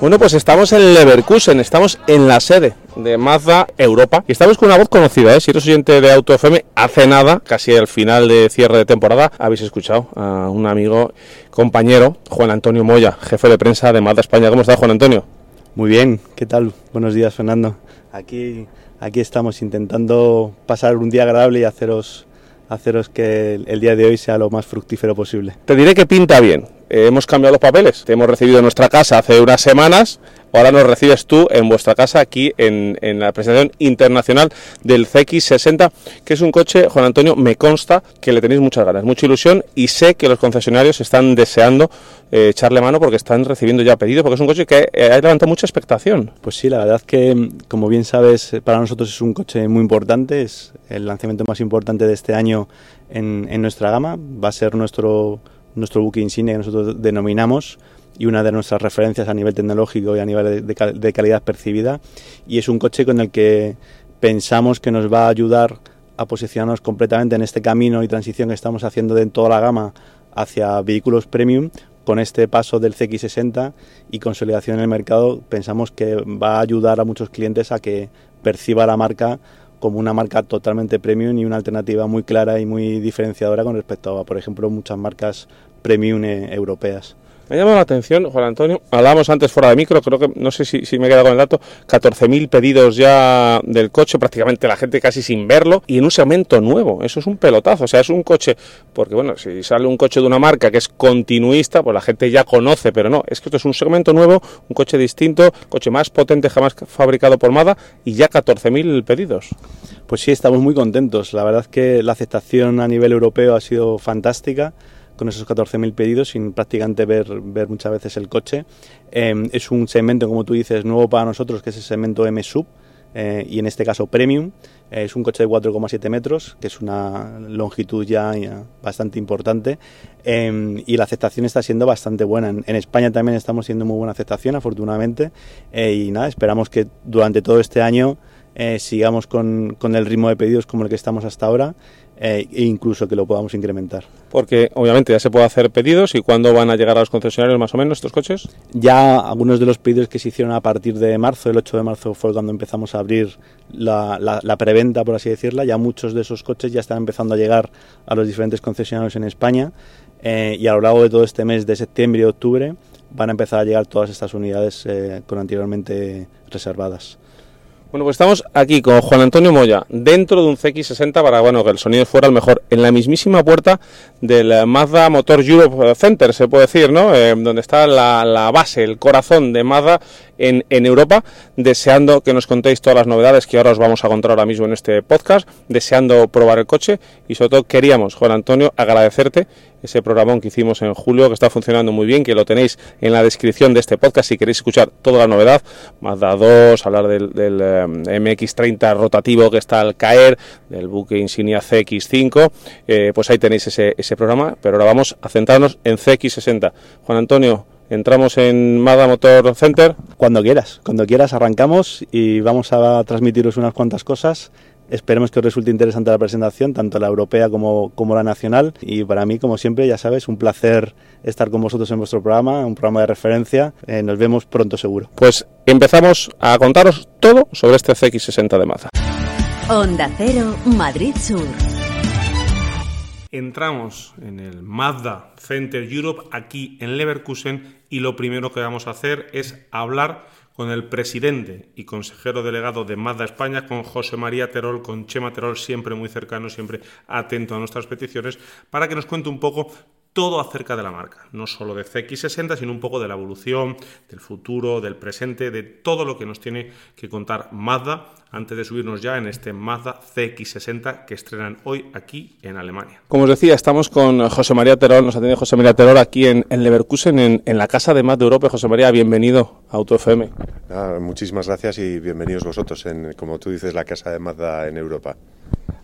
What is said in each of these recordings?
Bueno, pues estamos en Leverkusen, estamos en la sede de Mazda Europa y estamos con una voz conocida, ¿eh? si eres oyente de Auto FM, hace nada, casi al final de cierre de temporada, habéis escuchado a un amigo, compañero, Juan Antonio Moya, jefe de prensa de Mazda España. ¿Cómo está Juan Antonio? Muy bien, ¿qué tal? Buenos días, Fernando. Aquí, aquí estamos intentando pasar un día agradable y haceros, haceros que el, el día de hoy sea lo más fructífero posible. Te diré que pinta bien. Eh, hemos cambiado los papeles. Te hemos recibido en nuestra casa hace unas semanas. Ahora nos recibes tú en vuestra casa aquí en, la presentación internacional del CX60, que es un coche, Juan Antonio, me consta que le tenéis muchas ganas, mucha ilusión y sé que los concesionarios están deseando eh, echarle mano porque están recibiendo ya pedidos, porque es un coche que eh, ha levantado mucha expectación. Pues sí, la verdad que, como bien sabes, para nosotros es un coche muy importante, es el lanzamiento más importante de este año en nuestra gama, va a ser nuestro, nuestro buque insignia que nosotros denominamos y una de nuestras referencias a nivel tecnológico y a nivel de, cal de, calidad percibida. Y es un coche con el que pensamos que nos va a ayudar a posicionarnos completamente en este camino y transición que estamos haciendo de toda la gama hacia vehículos premium. Con este paso del CX60 y consolidación en el mercado, pensamos que va a ayudar a muchos clientes a que perciba la marca como una marca totalmente premium y una alternativa muy clara y muy diferenciadora con respecto a, por ejemplo, muchas marcas premium europeas. Me llama la atención, Juan Antonio, hablábamos antes fuera de micro, creo que, no sé si, si me he quedado con el dato, 14.000 pedidos ya del coche, prácticamente la gente casi sin verlo, y en un segmento nuevo, eso es un pelotazo, o sea, es un coche, porque bueno, si sale un coche de una marca que es continuista, pues la gente ya conoce, pero no, es que esto es un segmento nuevo, un coche distinto, coche más potente jamás fabricado por Mazda, y ya 14.000 pedidos. Pues sí, estamos muy contentos, la verdad es que la aceptación a nivel europeo ha sido fantástica, con esos 14.000 pedidos sin prácticamente ver, ver muchas veces el coche. Eh, es un segmento, como tú dices, nuevo para nosotros, que es el segmento M-Sub, eh, y en este caso Premium. Eh, es un coche de 4,7 metros, que es una longitud ya, bastante importante, eh, y la aceptación está siendo bastante buena. En, en, España también estamos siendo muy buena aceptación, afortunadamente, y nada, esperamos que durante todo este año sigamos con, con el ritmo de pedidos como el que estamos hasta ahora eh, e incluso que lo podamos incrementar. Porque obviamente ya se puede hacer pedidos y cuándo van a llegar a los concesionarios más o menos estos coches? Ya algunos de los pedidos que se hicieron a partir de marzo, el 8 de marzo fue cuando empezamos a abrir la, la, la preventa, por así decirla, ya muchos de esos coches ya están empezando a llegar a los diferentes concesionarios en España eh, y a lo largo de todo este mes de septiembre y octubre van a empezar a llegar todas estas unidades eh, con anteriormente reservadas. Bueno, pues estamos aquí con Juan Antonio Moya, dentro de un CX60 para bueno, que el sonido fuera el mejor, en la mismísima puerta del Mazda Motor Europe Center, se puede decir, ¿no? Eh, donde está la, la, base, el corazón de Mazda en, en, Europa, deseando que nos contéis todas las novedades que ahora os vamos a contar ahora mismo en este podcast, deseando probar el coche y sobre todo queríamos, Juan Antonio, agradecerte ese programón que hicimos en julio, que está funcionando muy bien, que lo tenéis en la descripción de este podcast si queréis escuchar toda la novedad, Mazda 2, hablar del, del eh, MX30 rotativo que está al caer, del buque insignia CX5, eh, pues ahí tenéis ese, ese programa, pero ahora vamos a centrarnos en CX60. Juan Antonio, entramos en Mazda Motor Center. Cuando quieras, cuando quieras arrancamos y vamos a transmitiros unas cuantas cosas. Esperemos que os resulte interesante la presentación, tanto la europea como, como, la nacional. Y para mí, como siempre, ya sabes, un placer estar con vosotros en vuestro programa, un programa de referencia. Eh, nos vemos pronto seguro. Pues empezamos a contaros todo sobre este CX60 de Mazda. Onda Cero, Madrid Sur. Entramos en el Mazda Center Europe aquí en Leverkusen y lo primero que vamos a hacer es hablar con el presidente y consejero delegado de Mazda España, con José María Terol, con Chema Terol, siempre muy cercano, siempre atento a nuestras peticiones, para que nos cuente un poco todo acerca de la marca, no solo de CX60, sino un poco de la evolución, del futuro, del presente, de todo lo que nos tiene que contar Mazda antes de subirnos ya en este Mazda CX60 que estrenan hoy aquí en Alemania. Como os decía, estamos con José María Terol, nos atiende José María Terol aquí en, Leverkusen, en, la casa de Mazda Europa. José María, bienvenido a Auto FM. Ah, muchísimas gracias y bienvenidos vosotros en, como tú dices, la casa de Mazda en Europa.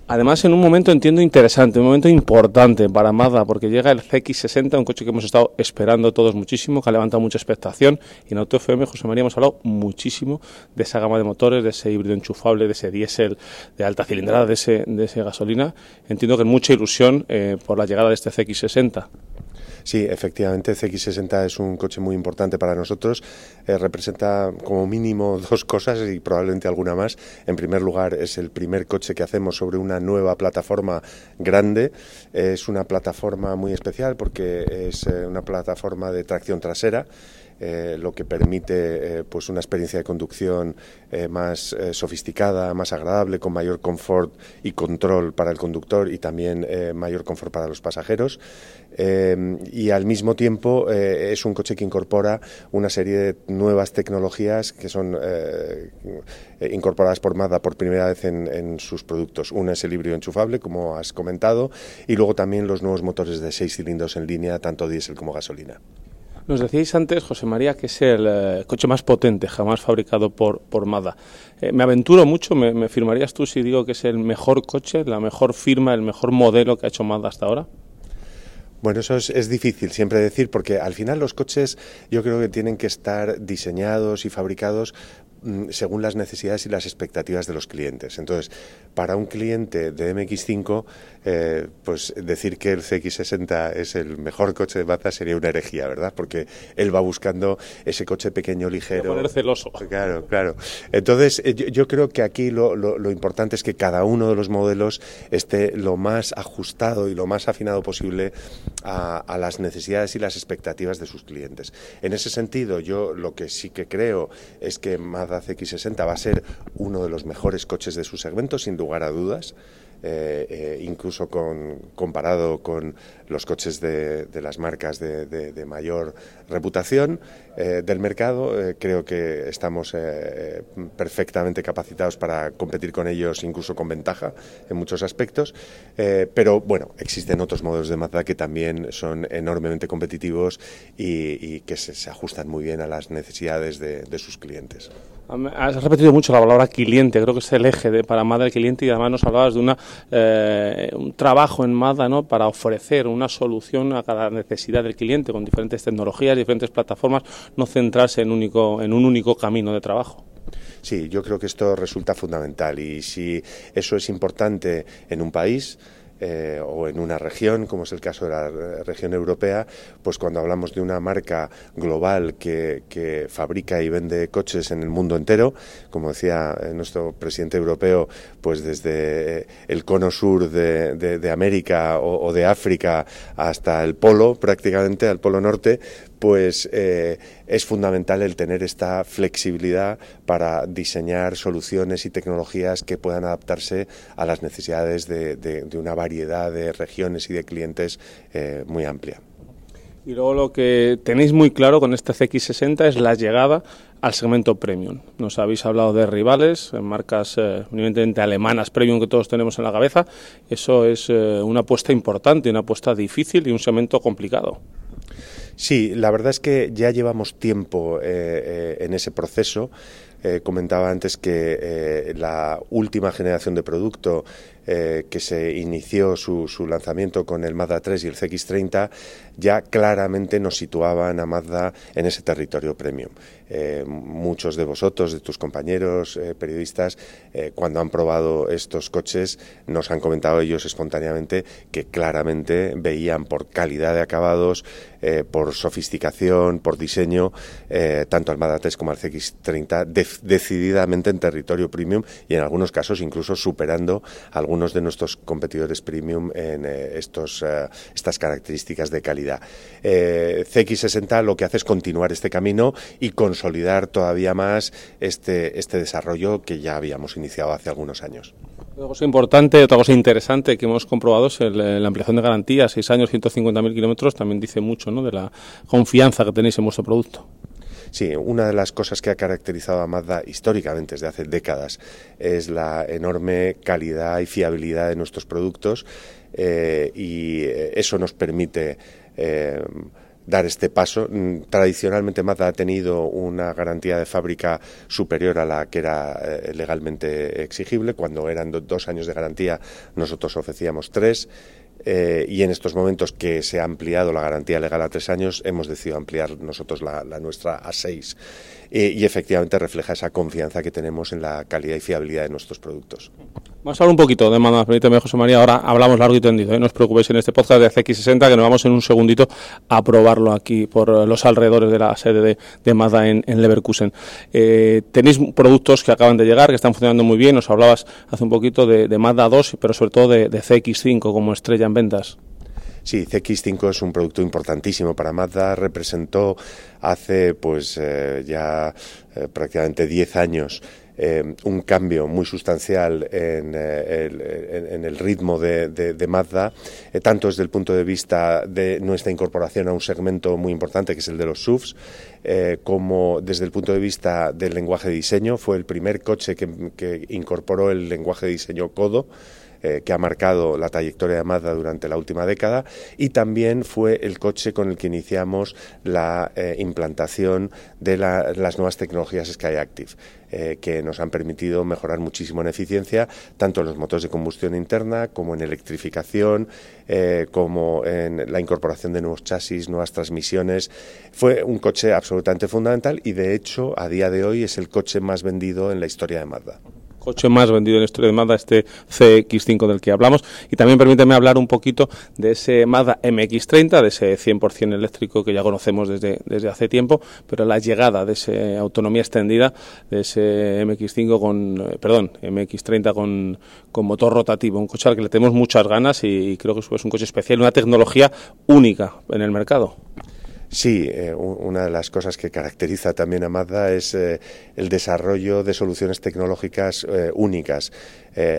Además, en un momento entiendo interesante, un momento importante para Mazda, porque llega el CX60, un coche que hemos estado esperando todos muchísimo, que ha levantado mucha expectación. Y en Auto FM, José María, hemos hablado muchísimo de esa gama de motores, de ese híbrido enchufable, de ese diésel de alta cilindrada, de ese, de ese gasolina. Entiendo que mucha ilusión eh, por la llegada de este CX60. Sí, efectivamente, CX60 es un coche muy importante para nosotros. Eh, representa como mínimo dos cosas y probablemente alguna más. En primer lugar, es el primer coche que hacemos sobre una nueva plataforma grande. Es una plataforma muy especial porque es eh, una plataforma de tracción trasera. Eh, lo que permite pues una experiencia de conducción más sofisticada, más agradable, con mayor confort y control para el conductor y también mayor confort para los pasajeros. y al mismo tiempo es un coche que incorpora una serie de nuevas tecnologías que son eh, incorporadas por Mazda por primera vez en, sus productos. Una es el híbrido enchufable, como has comentado, y luego también los nuevos motores de seis cilindros en línea, tanto diésel como gasolina. Nos decíais antes, José María, que es el eh, coche más potente jamás fabricado por, por. Eh, me aventuro mucho, me, firmarías tú si digo que es el mejor coche, la mejor firma, el mejor modelo que ha hecho Mazda hasta ahora? Bueno, eso es, difícil siempre decir porque al final los coches yo creo que tienen que estar diseñados y fabricados según las necesidades y las expectativas de los clientes. Entonces, para un cliente de MX5, eh, pues decir que el CX60 es el mejor coche de Mazda sería una herejía, ¿verdad? Porque él va buscando ese coche pequeño, ligero. poner celoso. Claro, claro. Entonces, eh, yo, creo que aquí lo, lo, importante es que cada uno de los modelos esté lo más ajustado y lo más afinado posible a, a las necesidades y las expectativas de sus clientes. En ese sentido, yo lo que sí que creo es que Mazda CX60 va a ser uno de los mejores coches de su segmento, sin lugar a dudas. Eh, eh, incluso comparado con los coches de, las marcas de, mayor reputación eh, del mercado. creo que estamos perfectamente capacitados para competir con ellos, incluso con ventaja en muchos aspectos. pero bueno, existen otros modelos de Mazda que también son enormemente competitivos y, que se, ajustan muy bien a las necesidades de sus clientes. Has repetido mucho la palabra cliente, creo que es el eje para Mazda el cliente y además nos hablabas de una, eh, un trabajo en Mazda ¿no? para ofrecer una solución a cada necesidad del cliente con diferentes tecnologías, diferentes plataformas, no centrarse en, único, en un único camino de trabajo. Sí, yo creo que esto resulta fundamental y si eso es importante en un país, eh, o en una región, como es el caso de la región europea, pues cuando hablamos de una marca global que, fabrica y vende coches en el mundo entero, como decía eh, nuestro presidente europeo, pues desde eh, el cono sur de, América o, de África hasta el polo, prácticamente al polo norte, pues es fundamental el tener esta flexibilidad para diseñar soluciones y tecnologías que puedan adaptarse a las necesidades de, una variedad de regiones y de clientes eh, muy amplia. Y luego lo que tenéis muy claro con este CX60 es la llegada al segmento premium. Nos habéis hablado de rivales, marcas eh, evidentemente alemanas premium que todos tenemos en la cabeza. Eso es eh, una apuesta importante, una apuesta difícil y un segmento complicado. Sí, la verdad es que ya llevamos tiempo eh, eh, en ese proceso. Eh, comentaba antes que la última generación de producto que se inició su, su, lanzamiento con el Mazda 3 y el CX30 ya claramente nos situaban a Mazda en ese territorio premium. Eh, muchos de vosotros, de tus compañeros eh, periodistas, eh, cuando han probado estos coches, nos han comentado ellos espontáneamente que claramente veían por calidad de acabados, por sofisticación, por diseño, tanto al Mazda 3 como al CX30 decididamente en territorio premium y en algunos casos incluso superando a algunos de nuestros competidores premium en estos, estas características de calidad. CX60 lo que hace es continuar este camino y consolidar todavía más este, este desarrollo que ya habíamos iniciado hace algunos años. Otra cosa importante, otra cosa interesante que hemos comprobado es la ampliación de garantía, 6 años, 150.000 kilómetros, también dice mucho ¿no? de la confianza que tenéis en vuestro producto. Sí, una de las cosas que ha caracterizado a Mazda históricamente desde hace décadas es la enorme calidad y fiabilidad de nuestros productos eh, y eso nos permite eh, dar este paso. Mm, tradicionalmente Mazda ha tenido una garantía de fábrica superior a la que era eh, legalmente exigible. Cuando eran dos años de garantía, nosotros ofrecíamos tres. Eh, y en estos momentos que se ha ampliado la garantía legal a tres años, hemos decidido ampliar nosotros la, nuestra a seis. y efectivamente refleja esa confianza que tenemos en la calidad y fiabilidad de nuestros productos. Vamos a hablar un poquito de Mazda, permíteme José María, ahora hablamos largo y tendido, ¿eh? no os preocupéis en este podcast de CX60 que nos vamos en un segundito a probarlo aquí por los alrededores de la sede de, de Mazda en, Leverkusen. Eh, tenéis productos que acaban de llegar, que están funcionando muy bien, nos hablabas hace un poquito de, de Mazda 2, pero sobre todo de, CX5 como estrella en ventas. Sí, CX5 es un producto importantísimo para Mazda. Representó hace pues eh, ya eh, prácticamente 10 años eh, un cambio muy sustancial en, eh, el, ritmo de, Mazda, eh, tanto desde el punto de vista de nuestra incorporación a un segmento muy importante que es el de los SUVs, como desde el punto de vista del lenguaje de diseño. Fue el primer coche que, incorporó el lenguaje de diseño Codo que ha marcado la trayectoria de Mazda durante la última década y también fue el coche con el que iniciamos la implantación de las nuevas tecnologías Skyactiv. Eh, que nos han permitido mejorar muchísimo en eficiencia, tanto en los motores de combustión interna como en electrificación, eh, como en la incorporación de nuevos chasis, nuevas transmisiones. Fue un coche absolutamente fundamental y de hecho a día de hoy es el coche más vendido en la historia de Mazda coche más vendido en la historia de Mazda, este CX5 del que hablamos. Y también permíteme hablar un poquito de ese Mazda MX30, de ese 100% eléctrico que ya conocemos desde, desde hace tiempo, pero la llegada de esa autonomía extendida, de ese MX5 con, eh, perdón, MX30 con, con motor rotativo, un coche al que le tenemos muchas ganas y creo que es un coche especial, una tecnología única en el mercado. Sí, eh, una de las cosas que caracteriza también a Mazda es eh, el desarrollo de soluciones tecnológicas eh, únicas.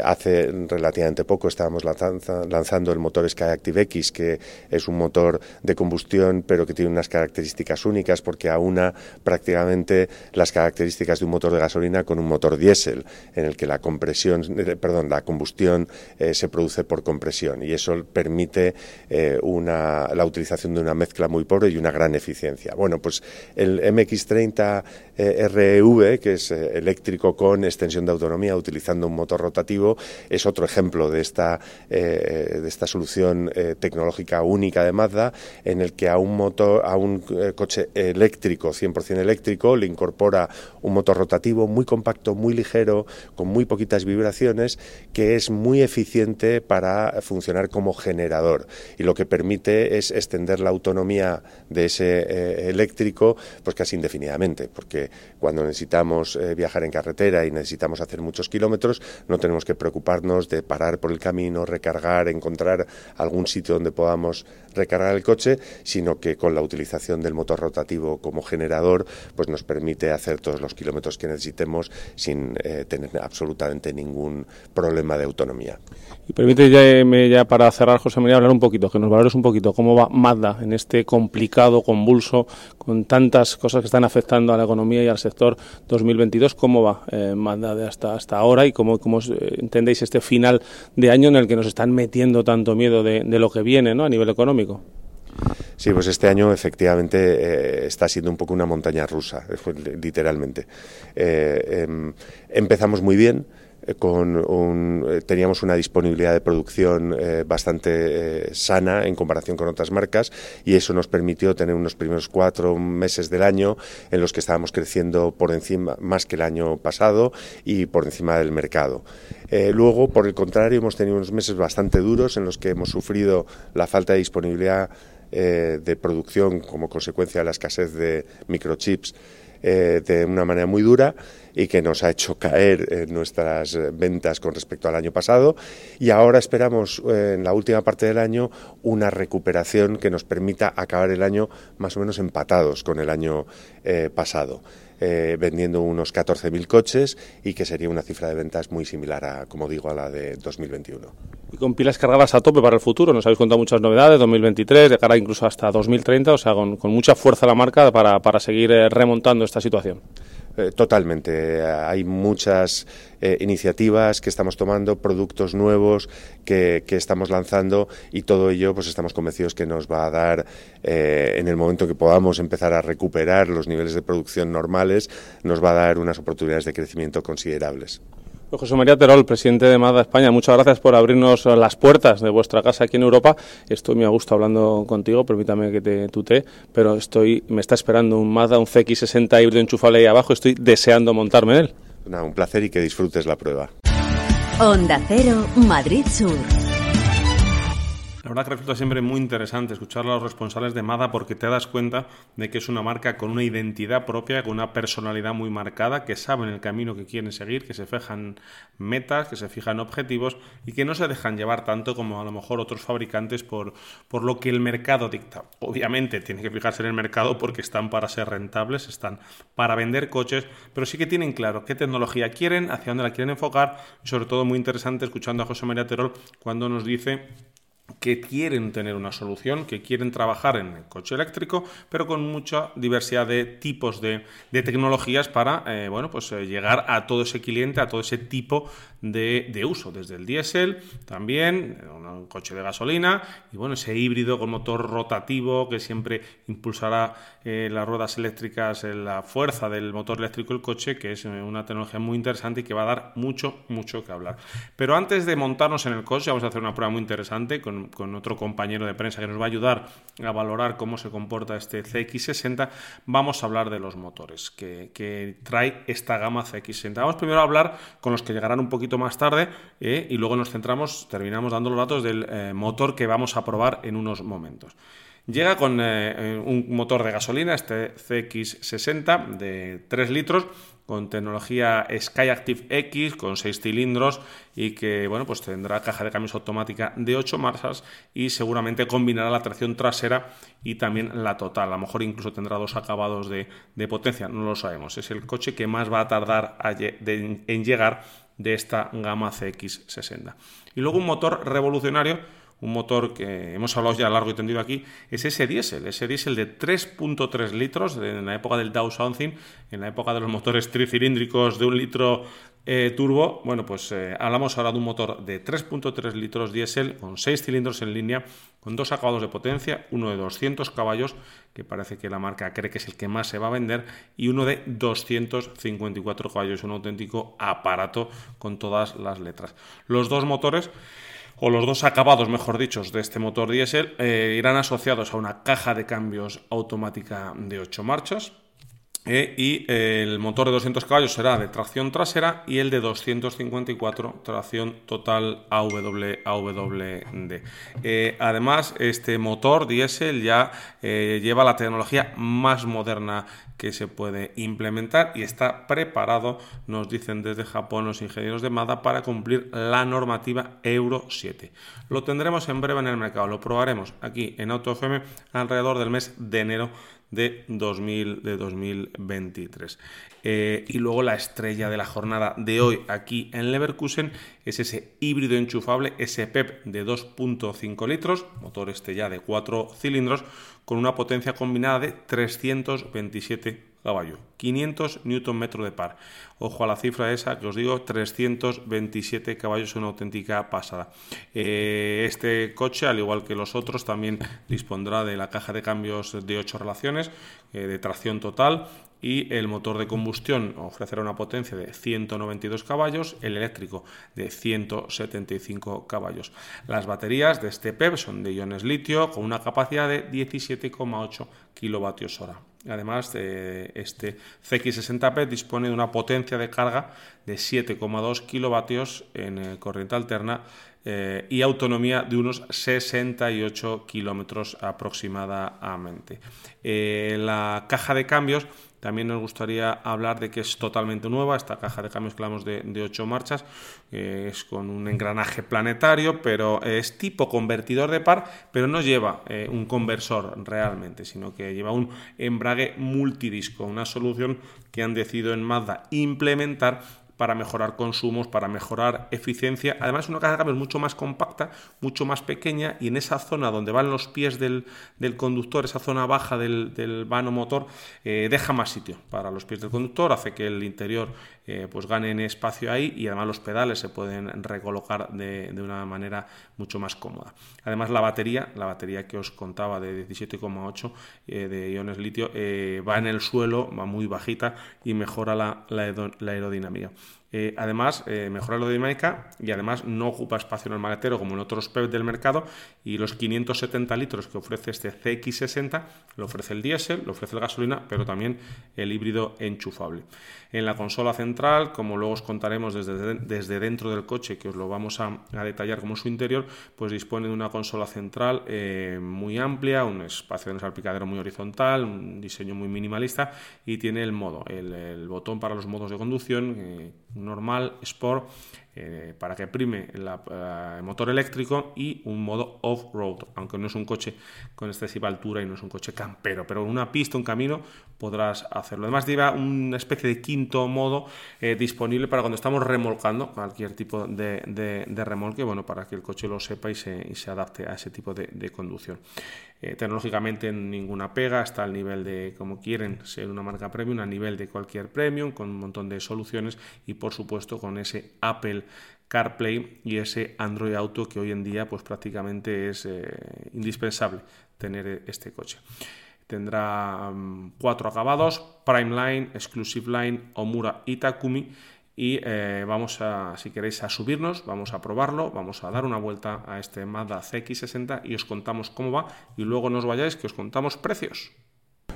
hace relativamente poco estábamos lanzando el motor Skyactiv X, que es un motor de combustión, pero que tiene unas características únicas porque aúna prácticamente las características de un motor de gasolina con un motor diésel, en el que la compresión, perdón, la combustión se produce por compresión y eso permite una, la utilización de una mezcla muy pobre y una gran eficiencia. Bueno, pues el MX30 eh, REV, que es eh, eléctrico con extensión de autonomía utilizando un motor rotativo, es otro ejemplo de esta, eh, de esta solución tecnológica única de Mazda, en el que a un motor, a un coche eléctrico, 100% eléctrico, le incorpora un motor rotativo muy compacto, muy ligero, con muy poquitas vibraciones, que es muy eficiente para funcionar como generador. Y lo que permite es extender la autonomía de ese eléctrico pues casi indefinidamente, porque cuando necesitamos eh, viajar en carretera y necesitamos hacer muchos kilómetros, no tenemos que preocuparnos de parar por el camino, recargar, encontrar algún sitio donde podamos recargar el coche, sino que con la utilización del motor rotativo como generador, pues nos permite hacer todos los kilómetros que necesitemos sin eh, tener absolutamente ningún problema de autonomía. Y permíteme ya para cerrar, José María, hablar un poquito, que nos valores un poquito cómo va Mazda en este complicado, convulso, con tantas cosas que están afectando a la economía y al sector 2022. ¿Cómo va eh, Mazda de hasta, hasta ahora y cómo, cómo eh, entendéis este final de año en el que nos están metiendo tanto miedo de, de lo que viene ¿no? a nivel económico? Sí, pues este año efectivamente eh, está siendo un poco una montaña rusa, literalmente. Em, empezamos muy bien, eh, con un, eh, teníamos una disponibilidad de producción eh, bastante sana en comparación con otras marcas y eso nos permitió tener unos primeros cuatro meses del año en los que estábamos creciendo por encima más que el año pasado y por encima del mercado. luego, por el contrario, hemos tenido unos meses bastante duros en los que hemos sufrido la falta de disponibilidad de producción como consecuencia de la escasez de microchips de una manera muy dura y que nos ha hecho caer en nuestras ventas con respecto al año pasado. Y ahora esperamos eh, en la última parte del año una recuperación que nos permita acabar el año más o menos empatados con el año eh, pasado. Eh, vendiendo unos 14.000 coches y que sería una cifra de ventas muy similar a, como digo, a la de 2021. Y con pilas cargadas a tope para el futuro, nos habéis contado muchas novedades, 2023, de cara incluso hasta 2030, o sea, con, mucha fuerza la marca para, para seguir eh, remontando esta situación. Eh, totalmente. Hay muchas eh, iniciativas que estamos tomando, productos nuevos que, estamos lanzando y todo ello pues estamos convencidos que nos va a dar, eh, en el momento que podamos empezar a recuperar los niveles de producción normales, nos va a dar unas oportunidades de crecimiento considerables. Pues José María Terol, presidente de Mazda España, muchas gracias por abrirnos las puertas de vuestra casa aquí en Europa. Estoy muy a gusto hablando contigo, permítame que te tutee, pero estoy, me está esperando un Mazda, un CX60 híbrido enchufable ahí abajo, estoy deseando montarme en él. un placer y que disfrutes la prueba. Onda Cero, Madrid Sur. La verdad que resulta siempre muy interesante escuchar a los responsables de MADA porque te das cuenta de que es una marca con una identidad propia, con una personalidad muy marcada, que saben el camino que quieren seguir, que se fijan metas, que se fijan objetivos y que no se dejan llevar tanto como a lo mejor otros fabricantes por, por lo que el mercado dicta. Obviamente tiene que fijarse en el mercado porque están para ser rentables, están para vender coches, pero sí que tienen claro qué tecnología quieren, hacia dónde la quieren enfocar y sobre todo muy interesante escuchando a José María Terol cuando nos dice que quieren tener una solución, que quieren trabajar en el coche eléctrico, pero con mucha diversidad de tipos de, tecnologías para eh, bueno, pues, eh, llegar a todo ese cliente, a todo ese tipo de, uso, desde el diésel, también un coche de gasolina y bueno, ese híbrido con motor rotativo que siempre impulsará eh, las ruedas eléctricas, la fuerza del motor eléctrico del coche, que es una tecnología muy interesante y que va a dar mucho, mucho que hablar. Pero antes de montarnos en el coche, vamos a hacer una prueba muy interesante con con, otro compañero de prensa que nos va a ayudar a valorar cómo se comporta este CX60, vamos a hablar de los motores que, trae esta gama CX60. Vamos primero a hablar con los que llegarán un poquito más tarde eh, y luego nos centramos, terminamos dando los datos del eh, motor que vamos a probar en unos momentos. Llega con eh, un motor de gasolina, este CX60 de 3 litros, con tecnología Skyactiv X, con 6 cilindros y que bueno, pues tendrá caja de cambios automática de 8 marchas y seguramente combinará la tracción trasera y también la total. A lo mejor incluso tendrá dos acabados de, potencia, no lo sabemos. Es el coche que más va a tardar en llegar de esta gama CX60. Y luego un motor revolucionario un motor que hemos hablado ya largo y tendido aquí, es ese diésel, ese diésel de 3.3 litros en la época del Dow Something, en la época de los motores tricilíndricos de un litro eh, turbo. Bueno, pues eh, hablamos ahora de un motor de 3.3 litros diésel con 6 cilindros en línea, con dos acabados de potencia, uno de 200 caballos, que parece que la marca cree que es el que más se va a vender, y uno de 254 caballos, un auténtico aparato con todas las letras. Los dos motores o los dos acabados, mejor dicho, de este motor diésel eh, irán asociados a una caja de cambios automática de 8 marchas. Eh, y eh, el motor de 200 caballos será de tracción trasera y el de 254 tracción total AW, AWD. además, este motor diésel ya lleva la tecnología más moderna que se puede implementar y está preparado, nos dicen desde Japón los ingenieros de MADA, para cumplir la normativa Euro 7. Lo tendremos en breve en el mercado, lo probaremos aquí en AutoFM alrededor del mes de enero de, 2000, de 2023. Eh, y luego la estrella de la jornada de hoy aquí en Leverkusen es ese híbrido enchufable, ese PEP de 2.5 litros, motor este ya de 4 cilindros, con una potencia combinada de 327 caballos, 500 Nm de par. Ojo a la cifra esa que os digo, 327 caballos, una auténtica pasada. Eh, este coche, al igual que los otros, también dispondrá de la caja de cambios de 8 relaciones, eh, de tracción total y el motor de combustión ofrecerá una potencia de 192 caballos, el eléctrico de 175 caballos. Las baterías de este PEP son de iones litio con una capacidad de 17,8 kilovatios hora. Además, este CX60P dispone de una potencia de carga de 7,2 kilovatios en eh, corriente alterna eh, y autonomía de unos 68 kilómetros aproximadamente. Eh, la caja de cambios también nos gustaría hablar de que es totalmente nueva, esta caja de cambios que hablamos de, de 8 marchas, es con un engranaje planetario, pero es tipo convertidor de par, pero no lleva eh, un conversor realmente, sino que lleva un embrague multidisco, una solución que han decidido en Mazda implementar para mejorar consumos, para mejorar eficiencia. Además, una caja de cambios mucho más compacta, mucho más pequeña y en esa zona donde van los pies del, conductor, esa zona baja del, vano motor, eh, deja más sitio para los pies del conductor, hace que el interior eh, pues gane en espacio ahí y además los pedales se pueden recolocar de, una manera mucho más cómoda. Además, la batería, la batería que os contaba de 17,8 eh, de iones litio, va en el suelo, va muy bajita y mejora la aerodinámica. Eh, además, eh, mejora la dinámica y además no ocupa espacio en el maletero como en otros PEP del mercado y los 570 litros que ofrece este CX60 lo ofrece el diésel, lo ofrece el gasolina, pero también el híbrido enchufable. En la consola central, como luego os contaremos desde, desde dentro del coche, que os lo vamos a, detallar como su interior, pues dispone de una consola central eh, muy amplia, un espacio de salpicadero muy horizontal, un diseño muy minimalista y tiene el modo, el, botón para los modos de conducción normal, Sport, eh, para que prime el eh, motor eléctrico y un modo off-road, aunque no es un coche con excesiva altura y no es un coche campero, pero en una pista, un camino, podrás hacerlo. Además lleva una especie de quinto modo eh, disponible para cuando estamos remolcando cualquier tipo de, remolque, bueno, para que el coche lo sepa y se, adapte a ese tipo de, conducción. Tecnológicamente ninguna pega, está al nivel de, como quieren ser una marca premium, a nivel de cualquier premium, con un montón de soluciones y por supuesto con ese Apple CarPlay y ese Android Auto que hoy en día pues prácticamente es eh, indispensable tener este coche. Tendrá mm, cuatro acabados, Prime Line, Exclusive Line, Omura y Takumi y eh, vamos a, si queréis, a subirnos, vamos a probarlo, vamos a dar una vuelta a este Mazda CX60 y os contamos cómo va y luego no vayáis que os contamos precios.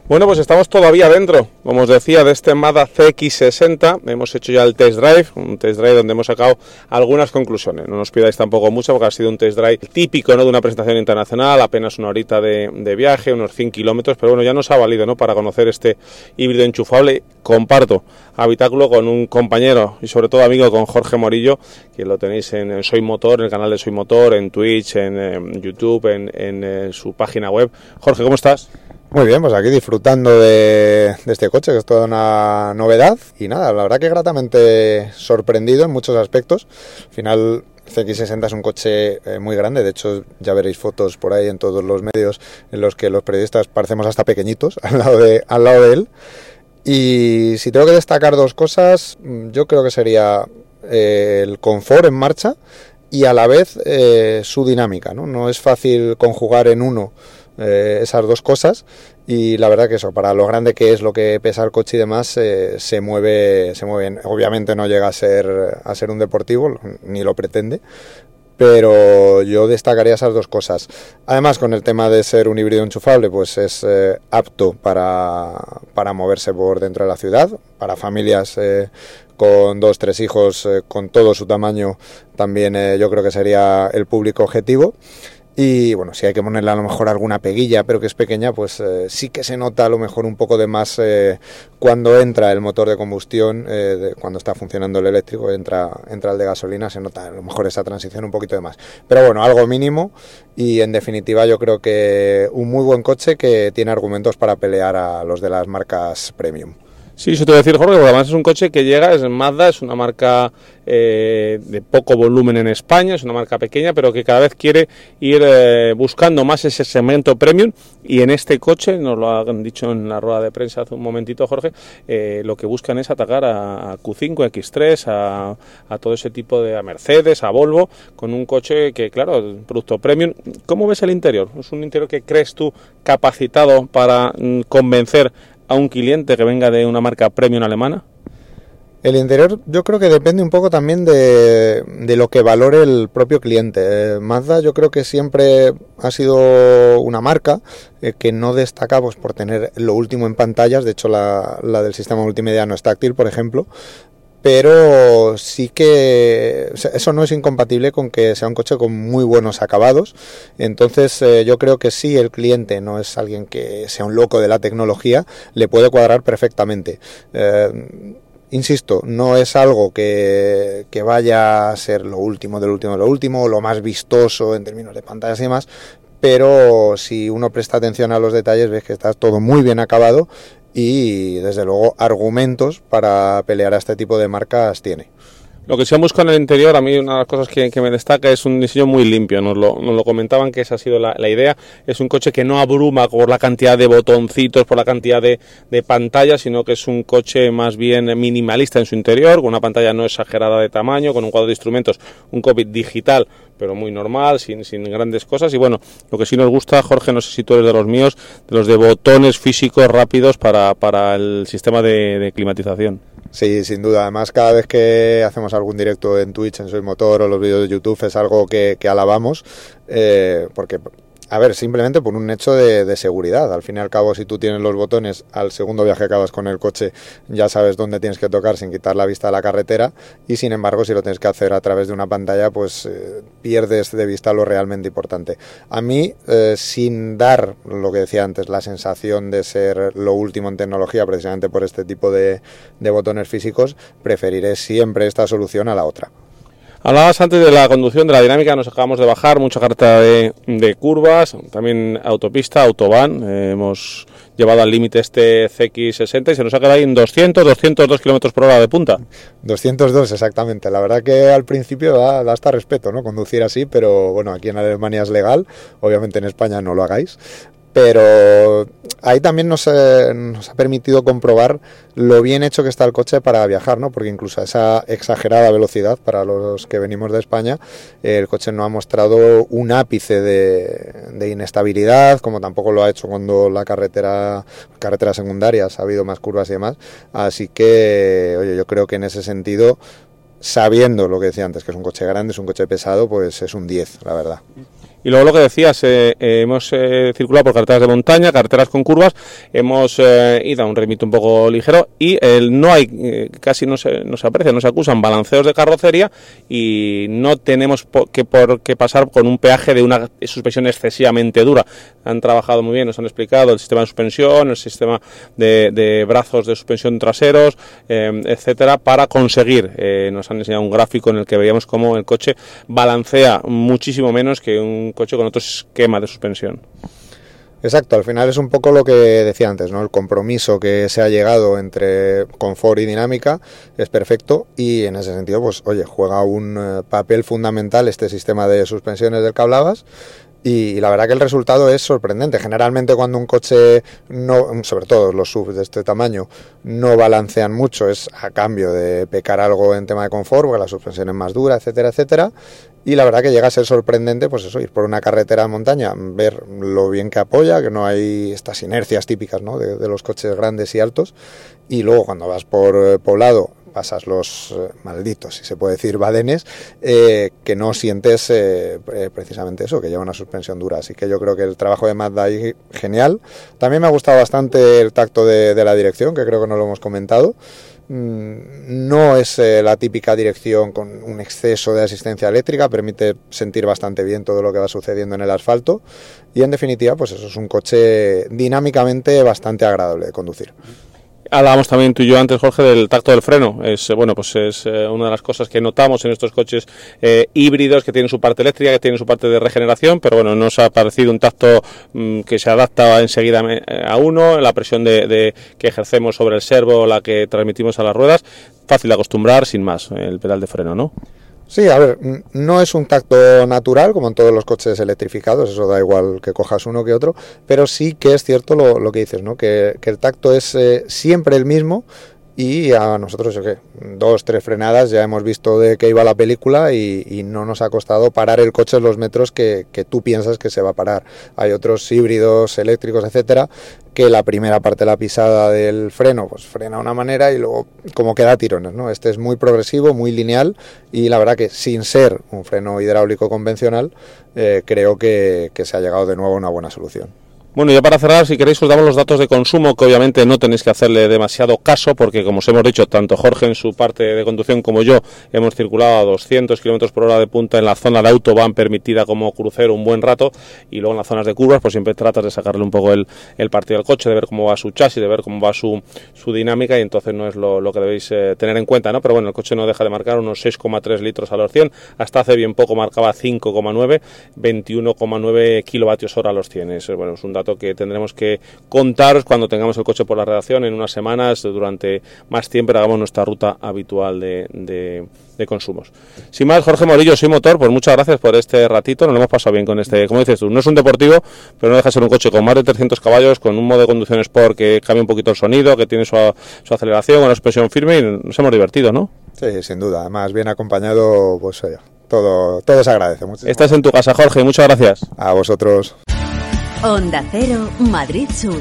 Bueno, pues estamos todavía dentro, como os decía, de este Mazda CX60. Hemos hecho ya el test drive, un test drive donde hemos sacado algunas conclusiones. No nos pidáis tampoco mucho porque ha sido un test drive típico ¿no? de una presentación internacional, apenas una horita de, viaje, unos 100 kilómetros, pero bueno, ya nos ha valido ¿no? para conocer este híbrido enchufable. Comparto habitáculo con un compañero y sobre todo amigo con Jorge Morillo, que lo tenéis en, Soy Motor, en el canal de Soy Motor, en Twitch, en, YouTube, en, en su página web. Jorge, ¿cómo estás? Muy bien, pues aquí disfrutando de, este coche, que es toda una novedad. Y nada, la verdad que gratamente sorprendido en muchos aspectos. Al final, CX60 es un coche eh, muy grande, de hecho ya veréis fotos por ahí en todos los medios en los que los periodistas parecemos hasta pequeñitos al lado de, al lado de él. Y si tengo que destacar dos cosas, mm, yo creo que sería eh, el confort en marcha y a la vez eh, su dinámica. ¿no? no es fácil conjugar en uno eh, esas dos cosas y la verdad que eso, para lo grande que es lo que pesa el coche y demás, eh, se mueve, se mueve Obviamente no llega a ser, a ser un deportivo, ni lo pretende, pero yo destacaría esas dos cosas. Además, con el tema de ser un híbrido enchufable, pues es eh, apto para, para, moverse por dentro de la ciudad, para familias con dos, tres hijos, con todo su tamaño, también yo creo que sería el público objetivo. Y bueno, si hay que ponerle a lo mejor alguna peguilla, pero que es pequeña, pues eh, sí que se nota a lo mejor un poco de más eh, cuando entra el motor de combustión, eh, cuando está funcionando el eléctrico, entra, entra el de gasolina, se nota a lo mejor esa transición un poquito de más. Pero bueno, algo mínimo y en definitiva yo creo que un muy buen coche que tiene argumentos para pelear a los de las marcas premium. Sí, eso te voy a decir, Jorge, porque además es un coche que llega, es Mazda, es una marca eh, de poco volumen en España, es una marca pequeña, pero que cada vez quiere ir eh, buscando más ese segmento premium. Y en este coche, nos lo han dicho en la rueda de prensa hace un momentito, Jorge, eh, lo que buscan es atacar a, Q5, X3, a, a, todo ese tipo de a Mercedes, a Volvo, con un coche que, claro, producto premium. ¿Cómo ves el interior? ¿Es un interior que crees tú capacitado para mm, convencer a un cliente que venga de una marca premium alemana? El interior yo creo que depende un poco también de, de lo que valore el propio cliente. Eh, Mazda yo creo que siempre ha sido una marca eh, que no destaca pues, por tener lo último en pantallas. De hecho la, la del sistema multimedia no es táctil, por ejemplo pero sí que eso no es incompatible con que sea un coche con muy buenos acabados. Entonces eh, yo creo que si el cliente no es alguien que sea un loco de la tecnología, le puede cuadrar perfectamente. Eh, insisto, no es algo que, que, vaya a ser lo último del último de lo último, lo más vistoso en términos de pantallas y demás, pero si uno presta atención a los detalles ves que está todo muy bien acabado y desde luego argumentos para pelear a este tipo de marcas tiene. Lo que se busca en el interior, a mí una de las cosas que, me destaca es un diseño muy limpio. Nos lo, nos lo comentaban que esa ha sido la, idea. Es un coche que no abruma por la cantidad de botoncitos, por la cantidad de, pantallas, sino que es un coche más bien minimalista en su interior, con una pantalla no exagerada de tamaño, con un cuadro de instrumentos, un cockpit digital pero muy normal, sin, sin grandes cosas. Y bueno, lo que sí nos gusta, Jorge, no sé si tú eres de los míos, de los de botones físicos rápidos para el sistema de, climatización. Sí, sin duda. Además, cada vez que hacemos algún directo en Twitch, en Soy Motor o los vídeos de YouTube, es algo que, que alabamos, eh, porque a ver, simplemente por un hecho de, seguridad. Al fin y al cabo, si tú tienes los botones al segundo viaje que acabas con el coche, ya sabes dónde tienes que tocar sin quitar la vista de la carretera. Y sin embargo, si lo tienes que hacer a través de una pantalla, pues eh, pierdes de vista lo realmente importante. A mí, eh, sin dar lo que decía antes, la sensación de ser lo último en tecnología, precisamente por este tipo de botones físicos, preferiré siempre esta solución a la otra. Hablabas antes de la conducción, de la dinámica, nos acabamos de bajar, mucha carta de, curvas, también autopista, autobahn, eh, hemos llevado al límite este CX60 y se nos ha quedado ahí en 200, 202 kilómetros por hora de punta. 202, exactamente. La verdad que al principio da, da, hasta respeto, ¿no? Conducir así, pero bueno, aquí en Alemania es legal, obviamente en España no lo hagáis pero ahí también nos, nos, ha permitido comprobar lo bien hecho que está el coche para viajar, ¿no? Porque incluso a esa exagerada velocidad para los que venimos de España, el coche no ha mostrado un ápice de, inestabilidad, como tampoco lo ha hecho cuando la carretera, carretera secundaria ha habido más curvas y demás. Así que, oye, yo creo que en ese sentido, sabiendo lo que decía antes, que es un coche grande, es un coche pesado, pues es un 10, la verdad. Y luego lo que decías, eh, eh, hemos eh, circulado por carreteras de montaña, carreteras con curvas, hemos ido a un remito un poco ligero y no hay, casi no se, no se aprecia, no se acusan balanceos de carrocería y no tenemos que, por qué pasar con un peaje de una suspensión excesivamente dura. Han trabajado muy bien, nos han explicado el sistema de suspensión, el sistema de, de brazos de suspensión traseros, etcétera, para conseguir. nos han enseñado un gráfico en el que veíamos cómo el coche balancea muchísimo menos que un coche con otro esquema de suspensión. Exacto, al final es un poco lo que decía antes, ¿no? El compromiso que se ha llegado entre confort y dinámica es perfecto y en ese sentido, pues oye, juega un eh, papel fundamental este sistema de suspensiones del que hablabas y la verdad que el resultado es sorprendente. Generalmente cuando un coche, no, sobre todo los SUV de este tamaño, no balancean mucho, es a cambio de pecar algo en tema de confort, porque la suspensión es más dura, etcétera, etcétera. Y la verdad que llega a ser sorprendente, pues eso, ir por una carretera de montaña, ver lo bien que apoya, que no hay estas inercias típicas ¿no? de, los coches grandes y altos. Y luego cuando vas por eh, poblado, pasas los eh, malditos, si se puede decir, badenes, eh, que no sientes precisamente eso, que lleva una suspensión dura. Así que yo creo que el trabajo de Mazda ahí genial. También me ha gustado bastante el tacto de, la dirección, que creo que no lo hemos comentado. No es la típica dirección con un exceso de asistencia eléctrica, permite sentir bastante bien todo lo que va sucediendo en el asfalto y en definitiva pues eso es un coche dinámicamente bastante agradable de conducir. Hablábamos también tú y yo antes, Jorge, del tacto del freno. Es eh, bueno, pues es eh, una de las cosas que notamos en estos coches eh, híbridos que tienen su parte eléctrica, que tienen su parte de regeneración, pero bueno, nos ha parecido un tacto mm, que se adapta enseguida a uno, la presión de, que ejercemos sobre el servo, la que transmitimos a las ruedas, fácil de acostumbrar, sin más, el pedal de freno, ¿no? Sí, a ver, no es un tacto natural como en todos los coches electrificados, eso da igual que cojas uno que otro, pero sí que es cierto lo, que dices, ¿no? que, el tacto es eh, siempre el mismo, y a nosotros, yo qué, dos, tres frenadas ya hemos visto de qué iba la película y, no nos ha costado parar el coche los metros que, tú piensas que se va a parar. Hay otros híbridos, eléctricos, etcétera, que la primera parte de la pisada del freno, pues frena de una manera y luego como queda tirones, ¿no? Este es muy progresivo, muy lineal y la verdad que sin ser un freno hidráulico convencional, eh, creo que, que se ha llegado de nuevo a una buena solución. Bueno, ya para cerrar, si queréis, os damos los datos de consumo, que obviamente no tenéis que hacerle demasiado caso, porque como os hemos dicho, tanto Jorge en su parte de conducción como yo hemos circulado a 200 kilómetros por hora de punta en la zona de autobahn permitida como crucero un buen rato, y luego en las zonas de curvas, pues siempre tratas de sacarle un poco el, el partido al coche, de ver cómo va su chasis, de ver cómo va su, su dinámica, y entonces no es lo, lo que debéis eh, tener en cuenta, ¿no? Pero bueno, el coche no deja de marcar unos 6,3 litros a los 100, hasta hace bien poco marcaba 5,9, 21,9 kilovatios hora a los 100. Es, bueno, es un dato que tendremos que contaros cuando tengamos el coche por la redacción en unas semanas, durante más tiempo, hagamos nuestra ruta habitual de, de, consumos. Sin más, Jorge Morillo, soy motor, pues muchas gracias por este ratito, nos lo hemos pasado bien con este, como dices tú, no es un deportivo, pero no deja de ser un coche con más de 300 caballos, con un modo de conducción Sport que cambia un poquito el sonido, que tiene su, su aceleración, una expresión firme y nos hemos divertido, ¿no? Sí, sin duda, además bien acompañado, pues todo, todo se agradece. Muchísimo. Estás en tu casa, Jorge, muchas gracias. A vosotros. Onda Cero, Madrid Sur.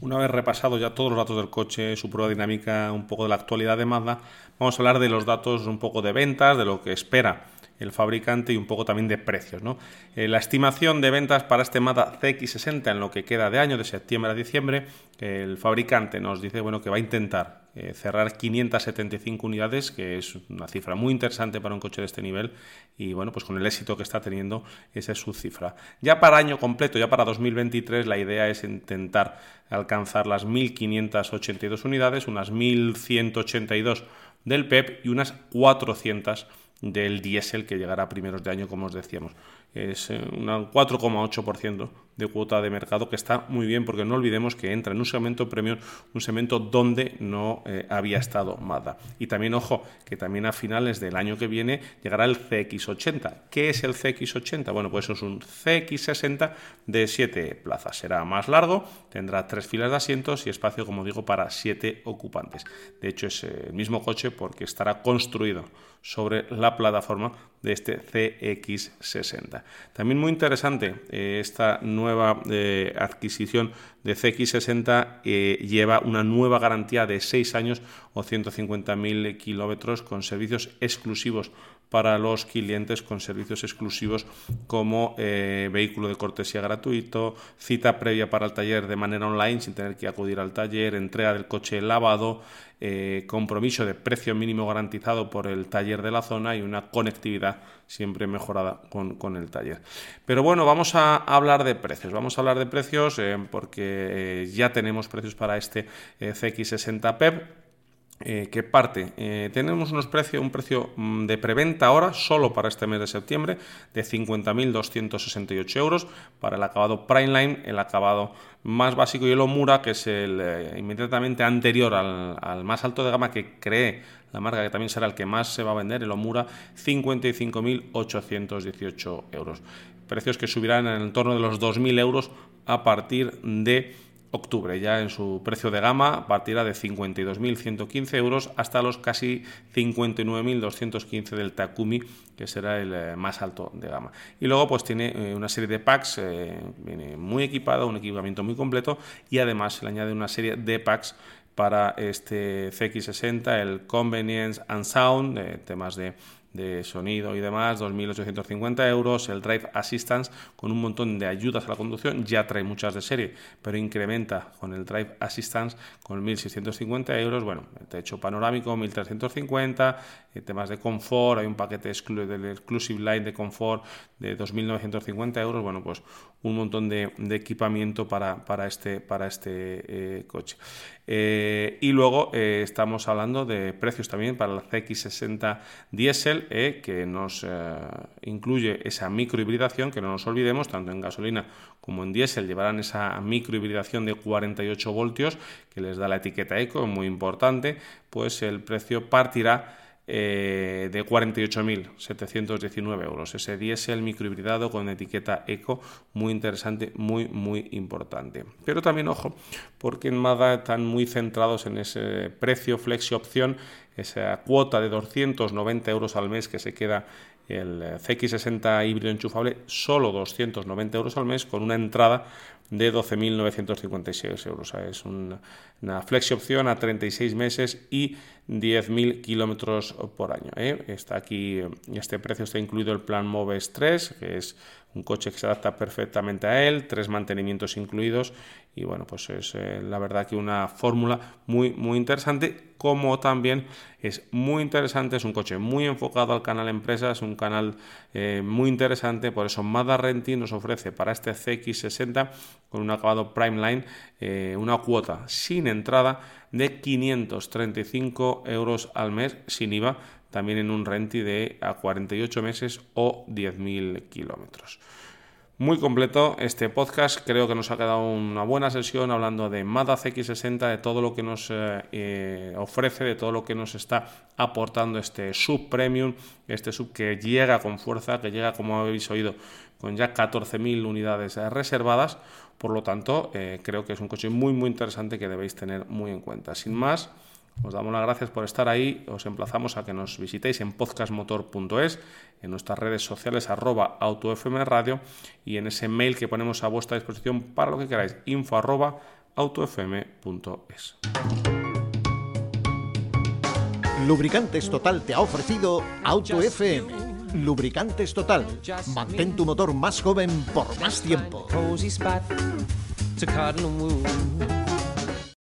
Una vez repasado ya todos los datos del coche, su prueba dinámica, un poco de la actualidad de Mazda, vamos a hablar de los datos un poco de ventas, de lo que espera el fabricante y un poco también de precios. ¿no? Eh, la estimación de ventas para este Mazda CX60 en lo que queda de año, de septiembre a diciembre, el fabricante nos dice bueno, que va a intentar eh, cerrar 575 unidades, que es una cifra muy interesante para un coche de este nivel y bueno, pues con el éxito que está teniendo, esa es su cifra. Ya para año completo, ya para 2023, la idea es intentar alcanzar las 1.582 unidades, unas 1.182 del PEP y unas 400 del diésel que llegará a primeros de año, como os decíamos. Es eh, un 4,8% de cuota de mercado que está muy bien porque no olvidemos que entra en un segmento premium, un segmento donde no eh, había estado Mazda. Y también, ojo, que también a finales del año que viene llegará el CX80. ¿Qué es el CX80? Bueno, pues es un CX60 de 7 plazas. Será más largo, tendrá tres filas de asientos y espacio, como digo, para 7 ocupantes. De hecho, es eh, el mismo coche porque estará construido sobre la plataforma de este CX60. También muy interesante eh, esta nueva eh, adquisición de CX60 eh, lleva una nueva garantía de 6 años o 150.000 kilómetros con servicios exclusivos para los clientes con servicios exclusivos como vehículo de cortesía gratuito, cita previa para el taller de manera online sin tener que acudir al taller, entrega del coche lavado, eh, compromiso de precio mínimo garantizado por el taller de la zona y una conectividad siempre mejorada con, el taller. Pero bueno, vamos a hablar de precios. Vamos a hablar de precios eh, porque eh, ya tenemos precios para este CX60 PEP eh, que parte. Eh, tenemos unos precios, un precio mm, de preventa ahora, solo para este mes de septiembre, de 50.268 euros. Para el acabado Primeline, el acabado más básico y el Omura, que es el eh, inmediatamente anterior al, al, más alto de gama que cree la marca, que también será el que más se va a vender, el Omura, 55.818 euros. Precios que subirán en el entorno de los 2.000 euros a partir de octubre. Ya en su precio de gama partirá de 52.115 euros hasta los casi 59.215 del Takumi, que será el eh, más alto de gama. Y luego pues tiene eh, una serie de packs, eh, viene muy equipado, un equipamiento muy completo y además se le añade una serie de packs para este CX60, el Convenience and Sound, temas de de sonido y demás, 2.850 euros, el Drive Assistance con un montón de ayudas a la conducción, ya trae muchas de serie, pero incrementa con el Drive Assistance con 1.650 euros, bueno, el techo panorámico 1.350, eh, temas de confort, hay un paquete del Exclusive Line de confort de 2.950 euros, bueno, pues un montón de, equipamiento para, para, este, para este eh, coche. Eh, y luego estamos hablando de precios también para el CX60 Diesel, que nos incluye esa microhibridación, que no nos olvidemos, tanto en gasolina como en diésel llevarán esa microhibridación de 48 voltios, que les da la etiqueta eco, muy importante, pues el precio partirá eh, de 48.719 euros. Ese diésel microhibridado con etiqueta eco, muy interesante, muy, muy importante. Pero también, ojo, porque en Mazda están muy centrados en ese precio flexi opción, esa cuota de 290 euros al mes que se queda el CX60 híbrido enchufable, solo 290 euros al mes con una entrada de 12.956 euros. es una flexi opción a 36 meses y 10.000 kilómetros por año. ¿eh? Está aquí, este precio está incluido el plan Moves 3, que es un coche que se adapta perfectamente a él, tres mantenimientos incluidos y bueno, pues es eh, la verdad que una fórmula muy muy interesante, como también es muy interesante, es un coche muy enfocado al canal empresas, un canal eh, muy interesante, por eso Mazda Renting nos ofrece para este CX60 con un acabado Prime Line eh, una cuota sin entrada de 535 euros al mes sin IVA, también en un renti de a 48 meses o 10.000 kilómetros. Muy completo este podcast, creo que nos ha quedado una buena sesión hablando de Mazda CX60, de todo lo que nos eh, eh, ofrece, de todo lo que nos está aportando este sub premium, este sub que llega con fuerza, que llega como habéis oído con ya 14.000 unidades reservadas, por lo tanto eh, creo que es un coche muy muy interesante que debéis tener muy en cuenta. Sin más, os damos las gracias por estar ahí. Os emplazamos a que nos visitéis en podcastmotor.es, en nuestras redes sociales arroba autofmradio y en ese mail que ponemos a vuestra disposición para lo que queráis, info arroba autofm.es. Lubricantes Total te ha ofrecido Auto FM. Lubricantes Total. Mantén tu motor más joven por más tiempo.